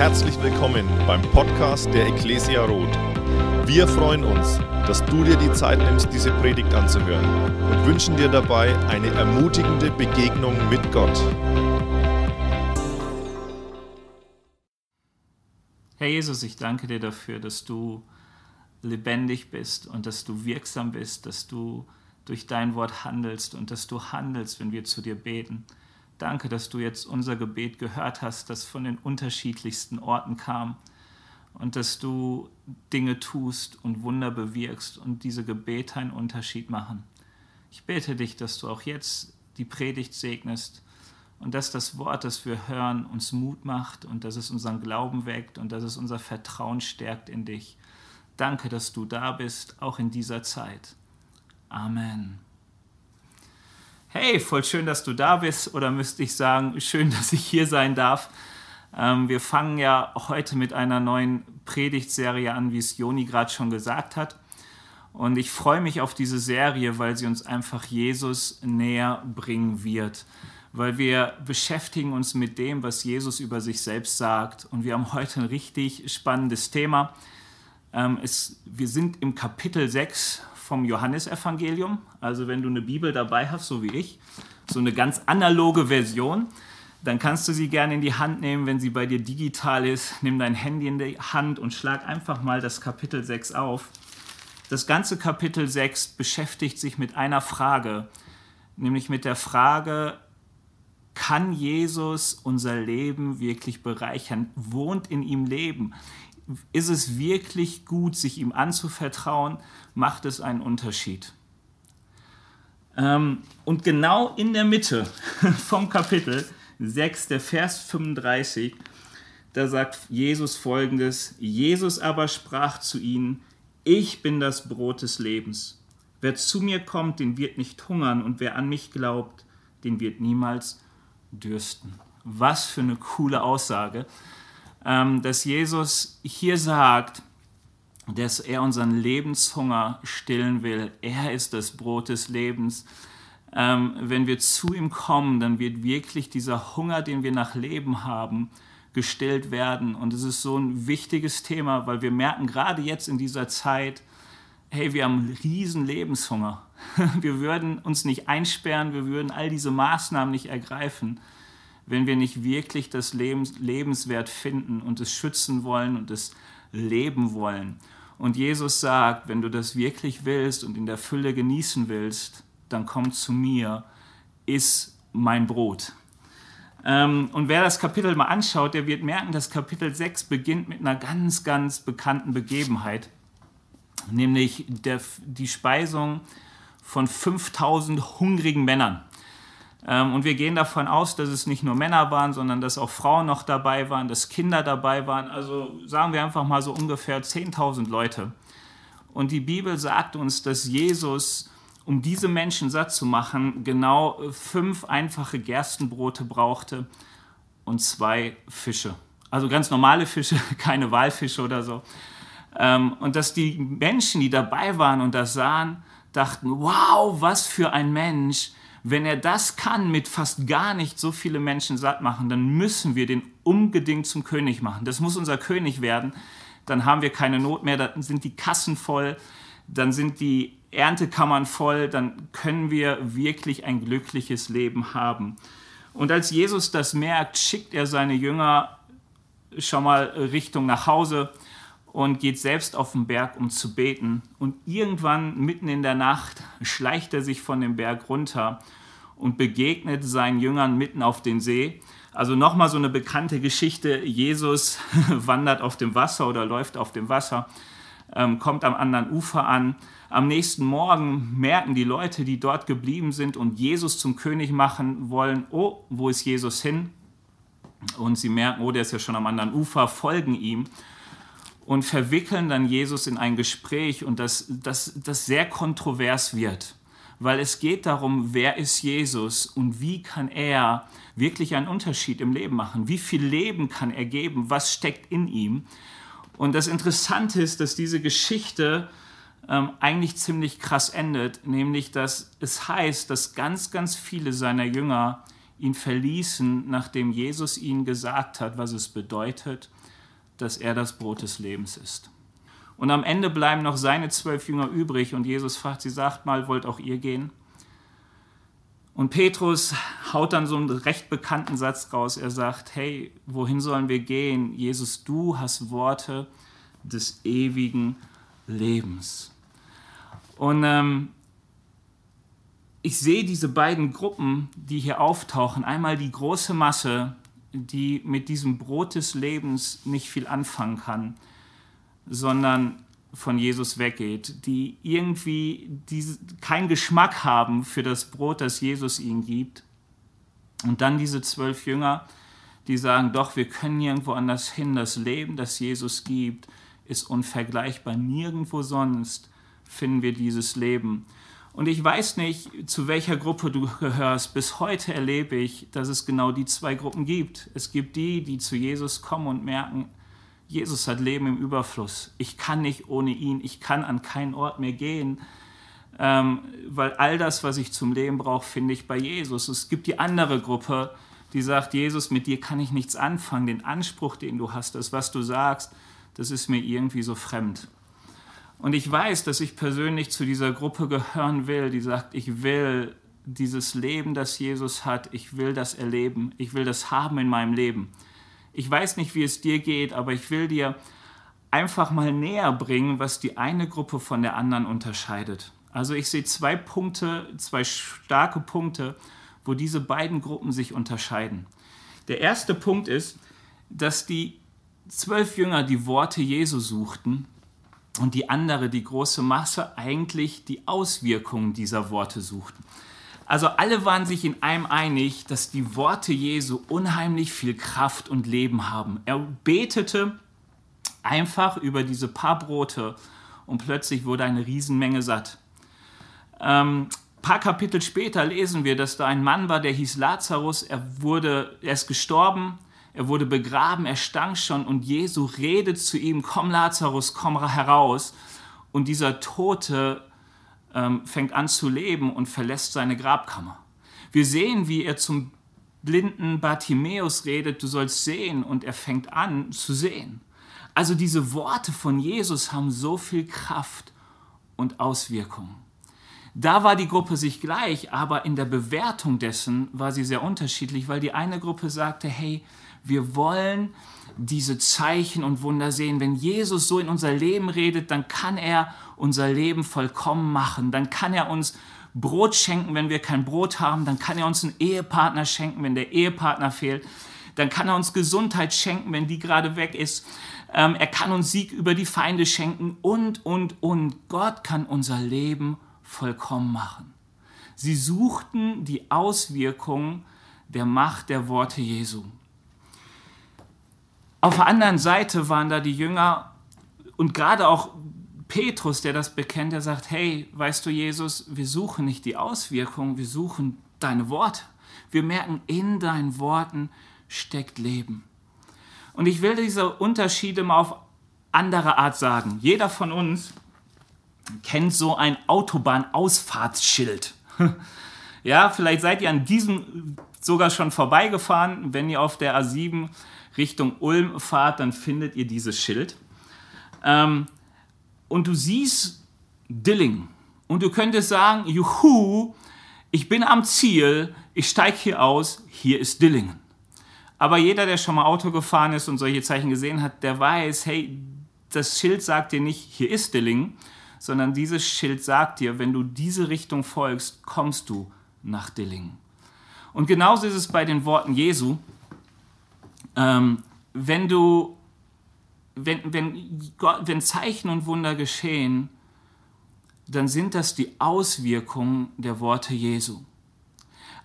Herzlich willkommen beim Podcast der Ecclesia Roth. Wir freuen uns, dass du dir die Zeit nimmst, diese Predigt anzuhören und wünschen dir dabei eine ermutigende Begegnung mit Gott. Herr Jesus, ich danke dir dafür, dass du lebendig bist und dass du wirksam bist, dass du durch dein Wort handelst und dass du handelst, wenn wir zu dir beten. Danke, dass du jetzt unser Gebet gehört hast, das von den unterschiedlichsten Orten kam und dass du Dinge tust und Wunder bewirkst und diese Gebete einen Unterschied machen. Ich bete dich, dass du auch jetzt die Predigt segnest und dass das Wort, das wir hören, uns Mut macht und dass es unseren Glauben weckt und dass es unser Vertrauen stärkt in dich. Danke, dass du da bist, auch in dieser Zeit. Amen. Hey, voll schön, dass du da bist. Oder müsste ich sagen, schön, dass ich hier sein darf. Ähm, wir fangen ja heute mit einer neuen Predigtserie an, wie es Joni gerade schon gesagt hat. Und ich freue mich auf diese Serie, weil sie uns einfach Jesus näher bringen wird. Weil wir beschäftigen uns mit dem, was Jesus über sich selbst sagt. Und wir haben heute ein richtig spannendes Thema. Ähm, es, wir sind im Kapitel 6 vom Johannesevangelium. Also wenn du eine Bibel dabei hast, so wie ich, so eine ganz analoge Version, dann kannst du sie gerne in die Hand nehmen, wenn sie bei dir digital ist. Nimm dein Handy in die Hand und schlag einfach mal das Kapitel 6 auf. Das ganze Kapitel 6 beschäftigt sich mit einer Frage, nämlich mit der Frage, kann Jesus unser Leben wirklich bereichern? Wohnt in ihm Leben? Ist es wirklich gut, sich ihm anzuvertrauen? Macht es einen Unterschied? Ähm, und genau in der Mitte vom Kapitel 6, der Vers 35, da sagt Jesus folgendes, Jesus aber sprach zu ihnen, ich bin das Brot des Lebens. Wer zu mir kommt, den wird nicht hungern und wer an mich glaubt, den wird niemals dürsten. Was für eine coole Aussage. Ähm, dass Jesus hier sagt, dass er unseren Lebenshunger stillen will. Er ist das Brot des Lebens. Ähm, wenn wir zu ihm kommen, dann wird wirklich dieser Hunger, den wir nach Leben haben, gestillt werden. Und es ist so ein wichtiges Thema, weil wir merken gerade jetzt in dieser Zeit, hey, wir haben riesen Lebenshunger. Wir würden uns nicht einsperren, wir würden all diese Maßnahmen nicht ergreifen wenn wir nicht wirklich das Lebens, lebenswert finden und es schützen wollen und es leben wollen. Und Jesus sagt, wenn du das wirklich willst und in der Fülle genießen willst, dann komm zu mir, iss mein Brot. Ähm, und wer das Kapitel mal anschaut, der wird merken, dass Kapitel 6 beginnt mit einer ganz, ganz bekannten Begebenheit, nämlich der, die Speisung von 5000 hungrigen Männern. Ähm, und wir gehen davon aus, dass es nicht nur Männer waren, sondern dass auch Frauen noch dabei waren, dass Kinder dabei waren. Also sagen wir einfach mal so ungefähr 10.000 Leute. Und die Bibel sagt uns, dass Jesus, um diese Menschen satt zu machen, genau fünf einfache Gerstenbrote brauchte und zwei Fische. Also ganz normale Fische, keine Walfische oder so. Ähm, und dass die Menschen, die dabei waren und das sahen, dachten, wow, was für ein Mensch, wenn er das kann, mit fast gar nicht so viele Menschen satt machen, dann müssen wir den unbedingt zum König machen. Das muss unser König werden. Dann haben wir keine Not mehr, dann sind die Kassen voll, dann sind die Erntekammern voll, dann können wir wirklich ein glückliches Leben haben. Und als Jesus das merkt, schickt er seine Jünger schon mal Richtung nach Hause und geht selbst auf den Berg, um zu beten. Und irgendwann, mitten in der Nacht, schleicht er sich von dem Berg runter und begegnet seinen Jüngern mitten auf den See. Also nochmal so eine bekannte Geschichte. Jesus wandert auf dem Wasser oder läuft auf dem Wasser, ähm, kommt am anderen Ufer an. Am nächsten Morgen merken die Leute, die dort geblieben sind und Jesus zum König machen wollen, oh, wo ist Jesus hin? Und sie merken, oh, der ist ja schon am anderen Ufer, folgen ihm und verwickeln dann Jesus in ein Gespräch und das, das, das sehr kontrovers wird, weil es geht darum, wer ist Jesus und wie kann er wirklich einen Unterschied im Leben machen, wie viel Leben kann er geben, was steckt in ihm. Und das Interessante ist, dass diese Geschichte ähm, eigentlich ziemlich krass endet, nämlich dass es heißt, dass ganz, ganz viele seiner Jünger ihn verließen, nachdem Jesus ihnen gesagt hat, was es bedeutet, dass er das Brot des Lebens ist. Und am Ende bleiben noch seine zwölf Jünger übrig und Jesus fragt sie, sagt mal, wollt auch ihr gehen? Und Petrus haut dann so einen recht bekannten Satz raus. Er sagt, hey, wohin sollen wir gehen? Jesus, du hast Worte des ewigen Lebens. Und ähm, ich sehe diese beiden Gruppen, die hier auftauchen. Einmal die große Masse, die mit diesem Brot des Lebens nicht viel anfangen kann, sondern von Jesus weggeht, die irgendwie diese, keinen Geschmack haben für das Brot, das Jesus ihnen gibt. Und dann diese zwölf Jünger, die sagen, doch, wir können nirgendwo anders hin. Das Leben, das Jesus gibt, ist unvergleichbar. Nirgendwo sonst finden wir dieses Leben. Und ich weiß nicht, zu welcher Gruppe du gehörst. Bis heute erlebe ich, dass es genau die zwei Gruppen gibt. Es gibt die, die zu Jesus kommen und merken, Jesus hat Leben im Überfluss. Ich kann nicht ohne ihn. Ich kann an keinen Ort mehr gehen, ähm, weil all das, was ich zum Leben brauche, finde ich bei Jesus. Es gibt die andere Gruppe, die sagt, Jesus, mit dir kann ich nichts anfangen. Den Anspruch, den du hast, das, was du sagst, das ist mir irgendwie so fremd. Und ich weiß, dass ich persönlich zu dieser Gruppe gehören will, die sagt, ich will dieses Leben, das Jesus hat, ich will das erleben, ich will das haben in meinem Leben. Ich weiß nicht, wie es dir geht, aber ich will dir einfach mal näher bringen, was die eine Gruppe von der anderen unterscheidet. Also ich sehe zwei Punkte, zwei starke Punkte, wo diese beiden Gruppen sich unterscheiden. Der erste Punkt ist, dass die zwölf Jünger die Worte Jesu suchten und die andere, die große Masse, eigentlich die Auswirkungen dieser Worte suchten. Also alle waren sich in einem einig, dass die Worte Jesu unheimlich viel Kraft und Leben haben. Er betete einfach über diese paar Brote und plötzlich wurde eine Riesenmenge satt. Ähm, paar Kapitel später lesen wir, dass da ein Mann war, der hieß Lazarus. Er wurde, er ist gestorben er wurde begraben, er stank schon und Jesu redet zu ihm, komm Lazarus, komm heraus. Und dieser Tote ähm, fängt an zu leben und verlässt seine Grabkammer. Wir sehen, wie er zum blinden Bartimäus redet, du sollst sehen, und er fängt an zu sehen. Also diese Worte von Jesus haben so viel Kraft und Auswirkungen. Da war die Gruppe sich gleich, aber in der Bewertung dessen war sie sehr unterschiedlich, weil die eine Gruppe sagte, hey, wir wollen diese Zeichen und Wunder sehen. Wenn Jesus so in unser Leben redet, dann kann er unser Leben vollkommen machen. Dann kann er uns Brot schenken, wenn wir kein Brot haben. Dann kann er uns einen Ehepartner schenken, wenn der Ehepartner fehlt. Dann kann er uns Gesundheit schenken, wenn die gerade weg ist. Ähm, er kann uns Sieg über die Feinde schenken und, und, und. Gott kann unser Leben vollkommen machen. Sie suchten die Auswirkungen der Macht der Worte Jesu. Auf der anderen Seite waren da die Jünger und gerade auch Petrus, der das bekennt, der sagt, hey, weißt du Jesus, wir suchen nicht die Auswirkungen, wir suchen deine Worte. Wir merken, in deinen Worten steckt Leben. Und ich will diese Unterschiede mal auf andere Art sagen. Jeder von uns kennt so ein Autobahnausfahrtsschild. ja, vielleicht seid ihr an diesem sogar schon vorbeigefahren, wenn ihr auf der A7 Richtung Ulm fahrt, dann findet ihr dieses Schild. Ähm, und du siehst Dilling. Und du könntest sagen, juhu, ich bin am Ziel, ich steige hier aus, hier ist Dillingen. Aber jeder, der schon mal Auto gefahren ist und solche Zeichen gesehen hat, der weiß, hey, das Schild sagt dir nicht, hier ist Dillingen, sondern dieses Schild sagt dir, wenn du diese Richtung folgst, kommst du nach Dillingen. Und genauso ist es bei den Worten Jesu. Ähm, wenn du, wenn, wenn, Gott, wenn Zeichen und Wunder geschehen, dann sind das die Auswirkungen der Worte Jesu.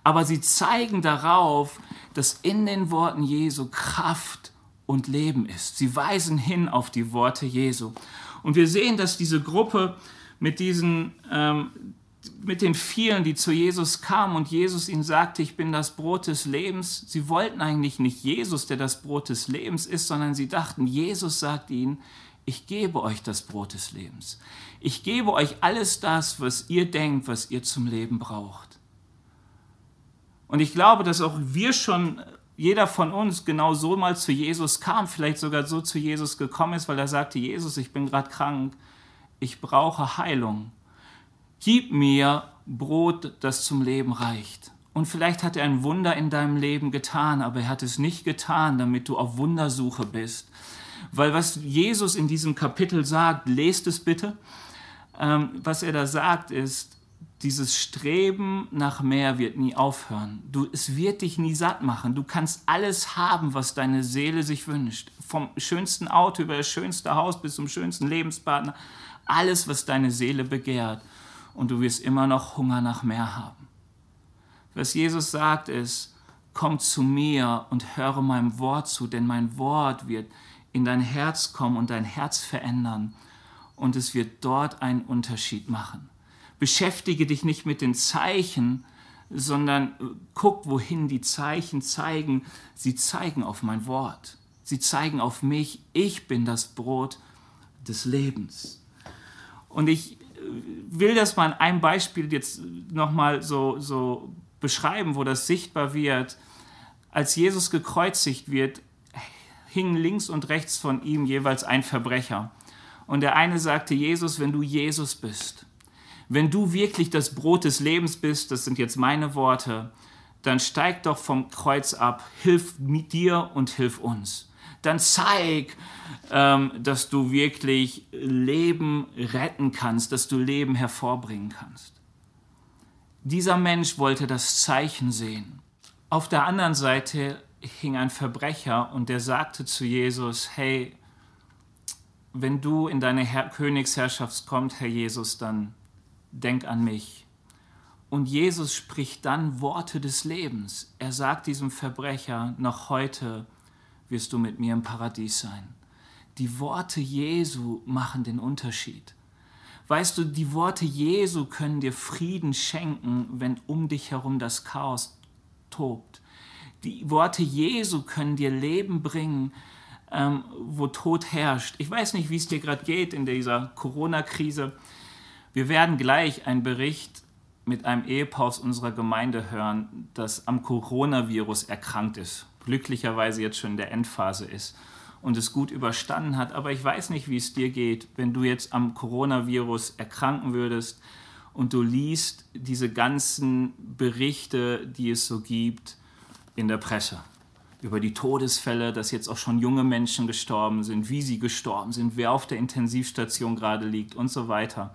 Aber sie zeigen darauf, dass in den Worten Jesu Kraft und Leben ist. Sie weisen hin auf die Worte Jesu. Und wir sehen, dass diese Gruppe mit diesen ähm, mit den vielen, die zu Jesus kamen und Jesus ihnen sagte, ich bin das Brot des Lebens. Sie wollten eigentlich nicht Jesus, der das Brot des Lebens ist, sondern sie dachten, Jesus sagt ihnen, ich gebe euch das Brot des Lebens. Ich gebe euch alles das, was ihr denkt, was ihr zum Leben braucht. Und ich glaube, dass auch wir schon, jeder von uns genau so mal zu Jesus kam, vielleicht sogar so zu Jesus gekommen ist, weil er sagte, Jesus, ich bin gerade krank, ich brauche Heilung. Gib mir Brot, das zum Leben reicht. Und vielleicht hat er ein Wunder in deinem Leben getan, aber er hat es nicht getan, damit du auf Wundersuche bist. Weil was Jesus in diesem Kapitel sagt, lest es bitte, ähm, was er da sagt, ist, dieses Streben nach mehr wird nie aufhören. Du, es wird dich nie satt machen. Du kannst alles haben, was deine Seele sich wünscht. Vom schönsten Auto über das schönste Haus bis zum schönsten Lebenspartner. Alles, was deine Seele begehrt. Und du wirst immer noch Hunger nach mehr haben. Was Jesus sagt ist, komm zu mir und höre meinem Wort zu, denn mein Wort wird in dein Herz kommen und dein Herz verändern. Und es wird dort einen Unterschied machen beschäftige dich nicht mit den Zeichen, sondern guck, wohin die Zeichen zeigen. Sie zeigen auf mein Wort. Sie zeigen auf mich. Ich bin das Brot des Lebens. Und ich will das mal an einem Beispiel jetzt nochmal so, so beschreiben, wo das sichtbar wird. Als Jesus gekreuzigt wird, hingen links und rechts von ihm jeweils ein Verbrecher. Und der eine sagte, Jesus, wenn du Jesus bist, wenn du wirklich das Brot des Lebens bist, das sind jetzt meine Worte, dann steig doch vom Kreuz ab, hilf dir und hilf uns. Dann zeig, ähm, dass du wirklich Leben retten kannst, dass du Leben hervorbringen kannst. Dieser Mensch wollte das Zeichen sehen. Auf der anderen Seite hing ein Verbrecher und der sagte zu Jesus, hey, wenn du in deine Herr Königsherrschaft kommst, Herr Jesus, dann denk an mich. Und Jesus spricht dann Worte des Lebens. Er sagt diesem Verbrecher, noch heute wirst du mit mir im Paradies sein. Die Worte Jesu machen den Unterschied. Weißt du, die Worte Jesu können dir Frieden schenken, wenn um dich herum das Chaos tobt. Die Worte Jesu können dir Leben bringen, ähm, wo Tod herrscht. Ich weiß nicht, wie es dir gerade geht in dieser Corona-Krise. Wir werden gleich einen Bericht mit einem Ehepaar aus unserer Gemeinde hören, das am Coronavirus erkrankt ist, glücklicherweise jetzt schon in der Endphase ist und es gut überstanden hat. Aber ich weiß nicht, wie es dir geht, wenn du jetzt am Coronavirus erkranken würdest und du liest diese ganzen Berichte, die es so gibt in der Presse über die Todesfälle, dass jetzt auch schon junge Menschen gestorben sind, wie sie gestorben sind, wer auf der Intensivstation gerade liegt und so weiter.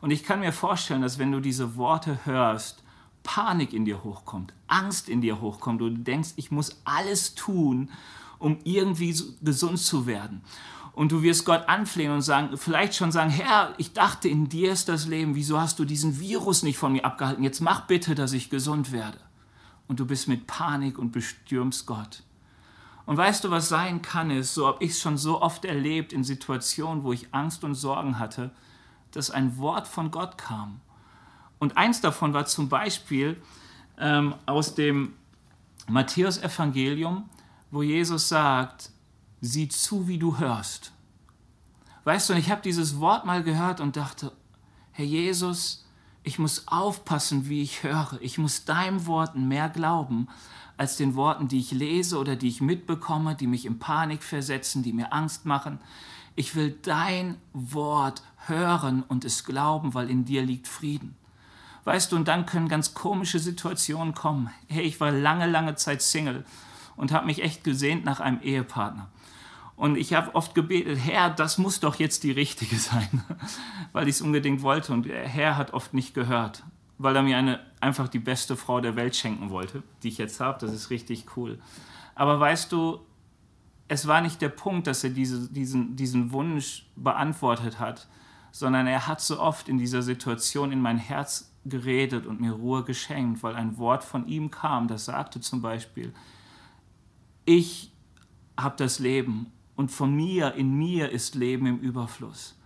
Und ich kann mir vorstellen, dass wenn du diese Worte hörst, Panik in dir hochkommt, Angst in dir hochkommt und du denkst, ich muss alles tun, um irgendwie gesund zu werden. Und du wirst Gott anflehen und sagen, vielleicht schon sagen, Herr, ich dachte, in dir ist das Leben, wieso hast du diesen Virus nicht von mir abgehalten? Jetzt mach bitte, dass ich gesund werde. Und du bist mit Panik und bestürmst Gott. Und weißt du, was sein kann, ist, so habe ich es schon so oft erlebt in Situationen, wo ich Angst und Sorgen hatte, dass ein Wort von Gott kam. Und eins davon war zum Beispiel ähm, aus dem Matthäus-Evangelium, wo Jesus sagt, sieh zu, wie du hörst. Weißt du, und ich habe dieses Wort mal gehört und dachte, Herr Jesus, ich muss aufpassen, wie ich höre. Ich muss deinem Worten mehr glauben als den Worten, die ich lese oder die ich mitbekomme, die mich in Panik versetzen, die mir Angst machen. Ich will dein Wort hören und es glauben, weil in dir liegt Frieden. Weißt du, und dann können ganz komische Situationen kommen. Hey, ich war lange, lange Zeit Single und habe mich echt gesehnt nach einem Ehepartner. Und ich habe oft gebetet, Herr, das muss doch jetzt die richtige sein, weil ich es unbedingt wollte. Und der Herr hat oft nicht gehört, weil er mir eine, einfach die beste Frau der Welt schenken wollte, die ich jetzt habe. Das ist richtig cool. Aber weißt du, es war nicht der Punkt, dass er diese, diesen, diesen Wunsch beantwortet hat, sondern er hat so oft in dieser Situation in mein Herz geredet und mir Ruhe geschenkt, weil ein Wort von ihm kam, das sagte zum Beispiel, ich habe das Leben und von mir, in mir ist Leben im Überfluss.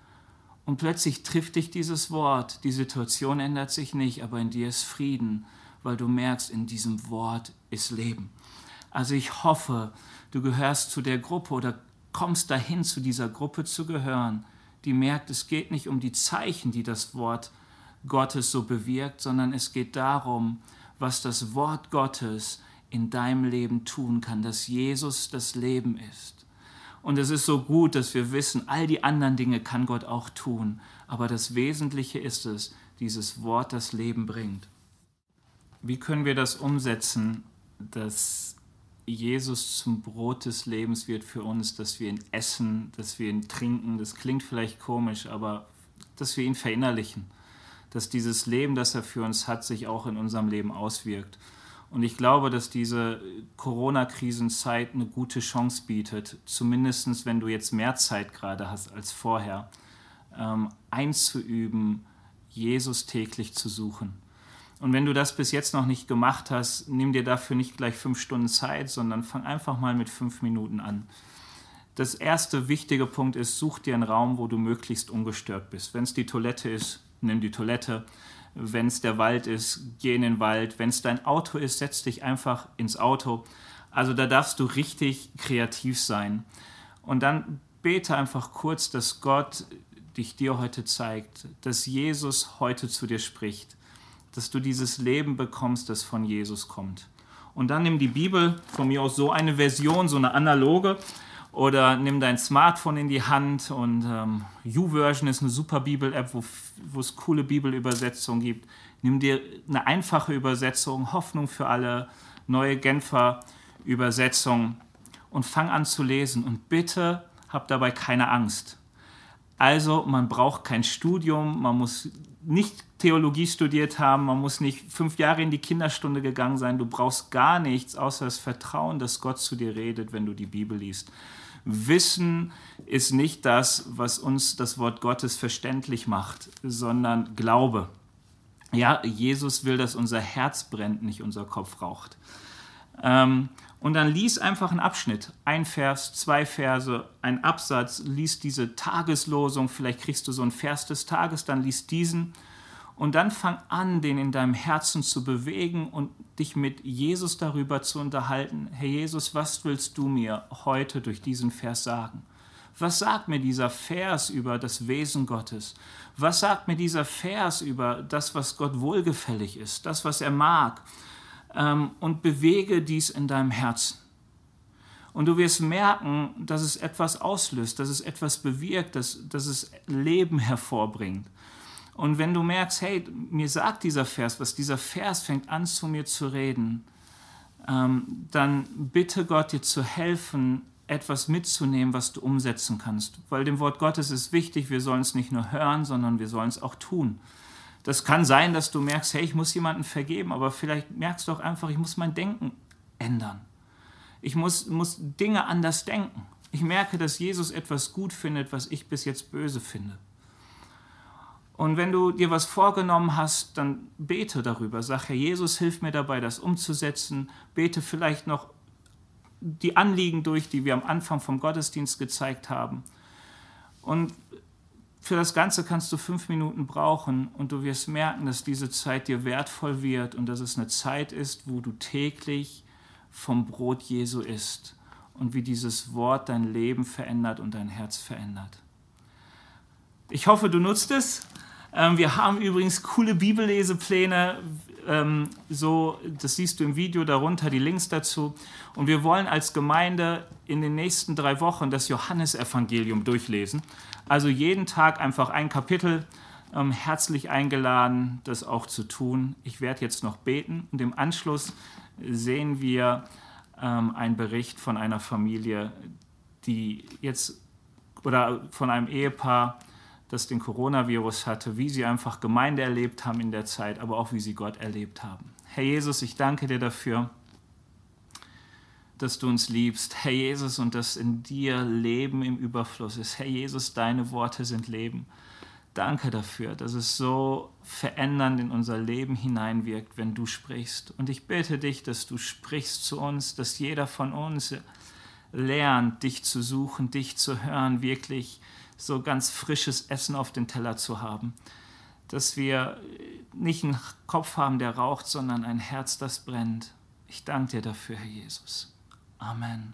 Und plötzlich trifft dich dieses Wort, die Situation ändert sich nicht, aber in dir ist Frieden, weil du merkst, in diesem Wort ist Leben. Also ich hoffe, du gehörst zu der Gruppe oder kommst dahin, zu dieser Gruppe zu gehören, die merkt, es geht nicht um die Zeichen, die das Wort Gottes so bewirkt, sondern es geht darum, was das Wort Gottes in deinem Leben tun kann, dass Jesus das Leben ist. Und es ist so gut, dass wir wissen, all die anderen Dinge kann Gott auch tun. Aber das Wesentliche ist es, dieses Wort das Leben bringt. Wie können wir das umsetzen, dass Jesus zum Brot des Lebens wird für uns, dass wir ihn essen, dass wir ihn trinken? Das klingt vielleicht komisch, aber dass wir ihn verinnerlichen, dass dieses Leben, das er für uns hat, sich auch in unserem Leben auswirkt. Und ich glaube, dass diese Corona-Krisenzeit eine gute Chance bietet, zumindest wenn du jetzt mehr Zeit gerade hast als vorher, ähm, einzuüben, Jesus täglich zu suchen. Und wenn du das bis jetzt noch nicht gemacht hast, nimm dir dafür nicht gleich fünf Stunden Zeit, sondern fang einfach mal mit fünf Minuten an. Das erste wichtige Punkt ist, such dir einen Raum, wo du möglichst ungestört bist. Wenn es die Toilette ist, nimm die Toilette. Wenn es der Wald ist, geh in den Wald. Wenn es dein Auto ist, setz dich einfach ins Auto. Also da darfst du richtig kreativ sein. Und dann bete einfach kurz, dass Gott dich dir heute zeigt, dass Jesus heute zu dir spricht, dass du dieses Leben bekommst, das von Jesus kommt. Und dann nimm die Bibel, von mir aus so eine Version, so eine analoge, oder nimm dein Smartphone in die Hand und ähm, YouVersion ist eine super Bibel-App, wo, wo es coole Bibelübersetzungen gibt. Nimm dir eine einfache Übersetzung, Hoffnung für alle, neue Genfer Übersetzung und fang an zu lesen. Und bitte hab dabei keine Angst. Also man braucht kein Studium, man muss nicht Theologie studiert haben, man muss nicht fünf Jahre in die Kinderstunde gegangen sein, du brauchst gar nichts außer das Vertrauen, dass Gott zu dir redet, wenn du die Bibel liest. Wissen ist nicht das, was uns das Wort Gottes verständlich macht, sondern Glaube. Ja, Jesus will, dass unser Herz brennt, nicht unser Kopf raucht. Ähm, und dann lies einfach einen Abschnitt, ein Vers, zwei Verse, ein Absatz, lies diese Tageslosung, vielleicht kriegst du so einen Vers des Tages, dann lies diesen und dann fang an, den in deinem Herzen zu bewegen und dich mit Jesus darüber zu unterhalten. Herr Jesus, was willst du mir heute durch diesen Vers sagen? Was sagt mir dieser Vers über das Wesen Gottes? Was sagt mir dieser Vers über das, was Gott wohlgefällig ist, das, was er mag? Ähm, und bewege dies in deinem Herzen. Und du wirst merken, dass es etwas auslöst, dass es etwas bewirkt, dass, dass es Leben hervorbringt. Und wenn du merkst, hey, mir sagt dieser Vers was, dieser Vers fängt an zu mir zu reden, ähm, dann bitte Gott dir zu helfen, etwas mitzunehmen, was du umsetzen kannst. Weil dem Wort Gottes ist wichtig, wir sollen es nicht nur hören, sondern wir sollen es auch tun. Das kann sein, dass du merkst, hey, ich muss jemanden vergeben, aber vielleicht merkst du auch einfach, ich muss mein Denken ändern. Ich muss, muss Dinge anders denken. Ich merke, dass Jesus etwas gut findet, was ich bis jetzt böse finde. Und wenn du dir was vorgenommen hast, dann bete darüber. Sag, Herr Jesus, hilf mir dabei, das umzusetzen. Bete vielleicht noch die Anliegen durch, die wir am Anfang vom Gottesdienst gezeigt haben. Und für das Ganze kannst du fünf Minuten brauchen und du wirst merken, dass diese Zeit dir wertvoll wird und dass es eine Zeit ist, wo du täglich vom Brot Jesu isst und wie dieses Wort dein Leben verändert und dein Herz verändert. Ich hoffe, du nutzt es. Ähm, wir haben übrigens coole Bibellesepläne. Ähm, so, das siehst du im Video darunter, die Links dazu. Und wir wollen als Gemeinde in den nächsten drei Wochen das Johannesevangelium durchlesen. Also jeden Tag einfach ein Kapitel. Ähm, herzlich eingeladen, das auch zu tun. Ich werde jetzt noch beten und im Anschluss sehen wir ähm, einen Bericht von einer Familie, die jetzt oder von einem Ehepaar, das den Coronavirus hatte, wie sie einfach Gemeinde erlebt haben in der Zeit, aber auch wie sie Gott erlebt haben. Herr Jesus, ich danke dir dafür, dass du uns liebst. Herr Jesus, und dass in dir Leben im Überfluss ist. Herr Jesus, deine Worte sind Leben. Danke dafür, dass es so verändernd in unser Leben hineinwirkt, wenn du sprichst. Und ich bitte dich, dass du sprichst zu uns, dass jeder von uns lernt, dich zu suchen, dich zu hören, wirklich so ganz frisches Essen auf den Teller zu haben. Dass wir nicht einen Kopf haben, der raucht, sondern ein Herz, das brennt. Ich danke dir dafür, Herr Jesus. Amen.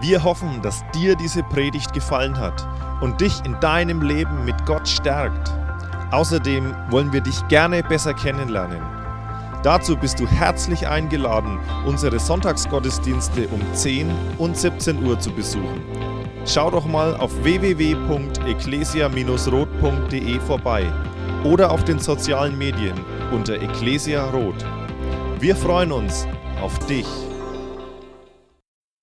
Wir hoffen, dass dir diese Predigt gefallen hat und dich in deinem Leben mit Gott stärkt. Außerdem wollen wir dich gerne besser kennenlernen. Dazu bist du herzlich eingeladen, unsere Sonntagsgottesdienste um 10 und 17 Uhr zu besuchen. Schau doch mal auf www.ecclesia-rot.de vorbei oder auf den sozialen Medien unter Ecclesia Rot. Wir freuen uns auf dich.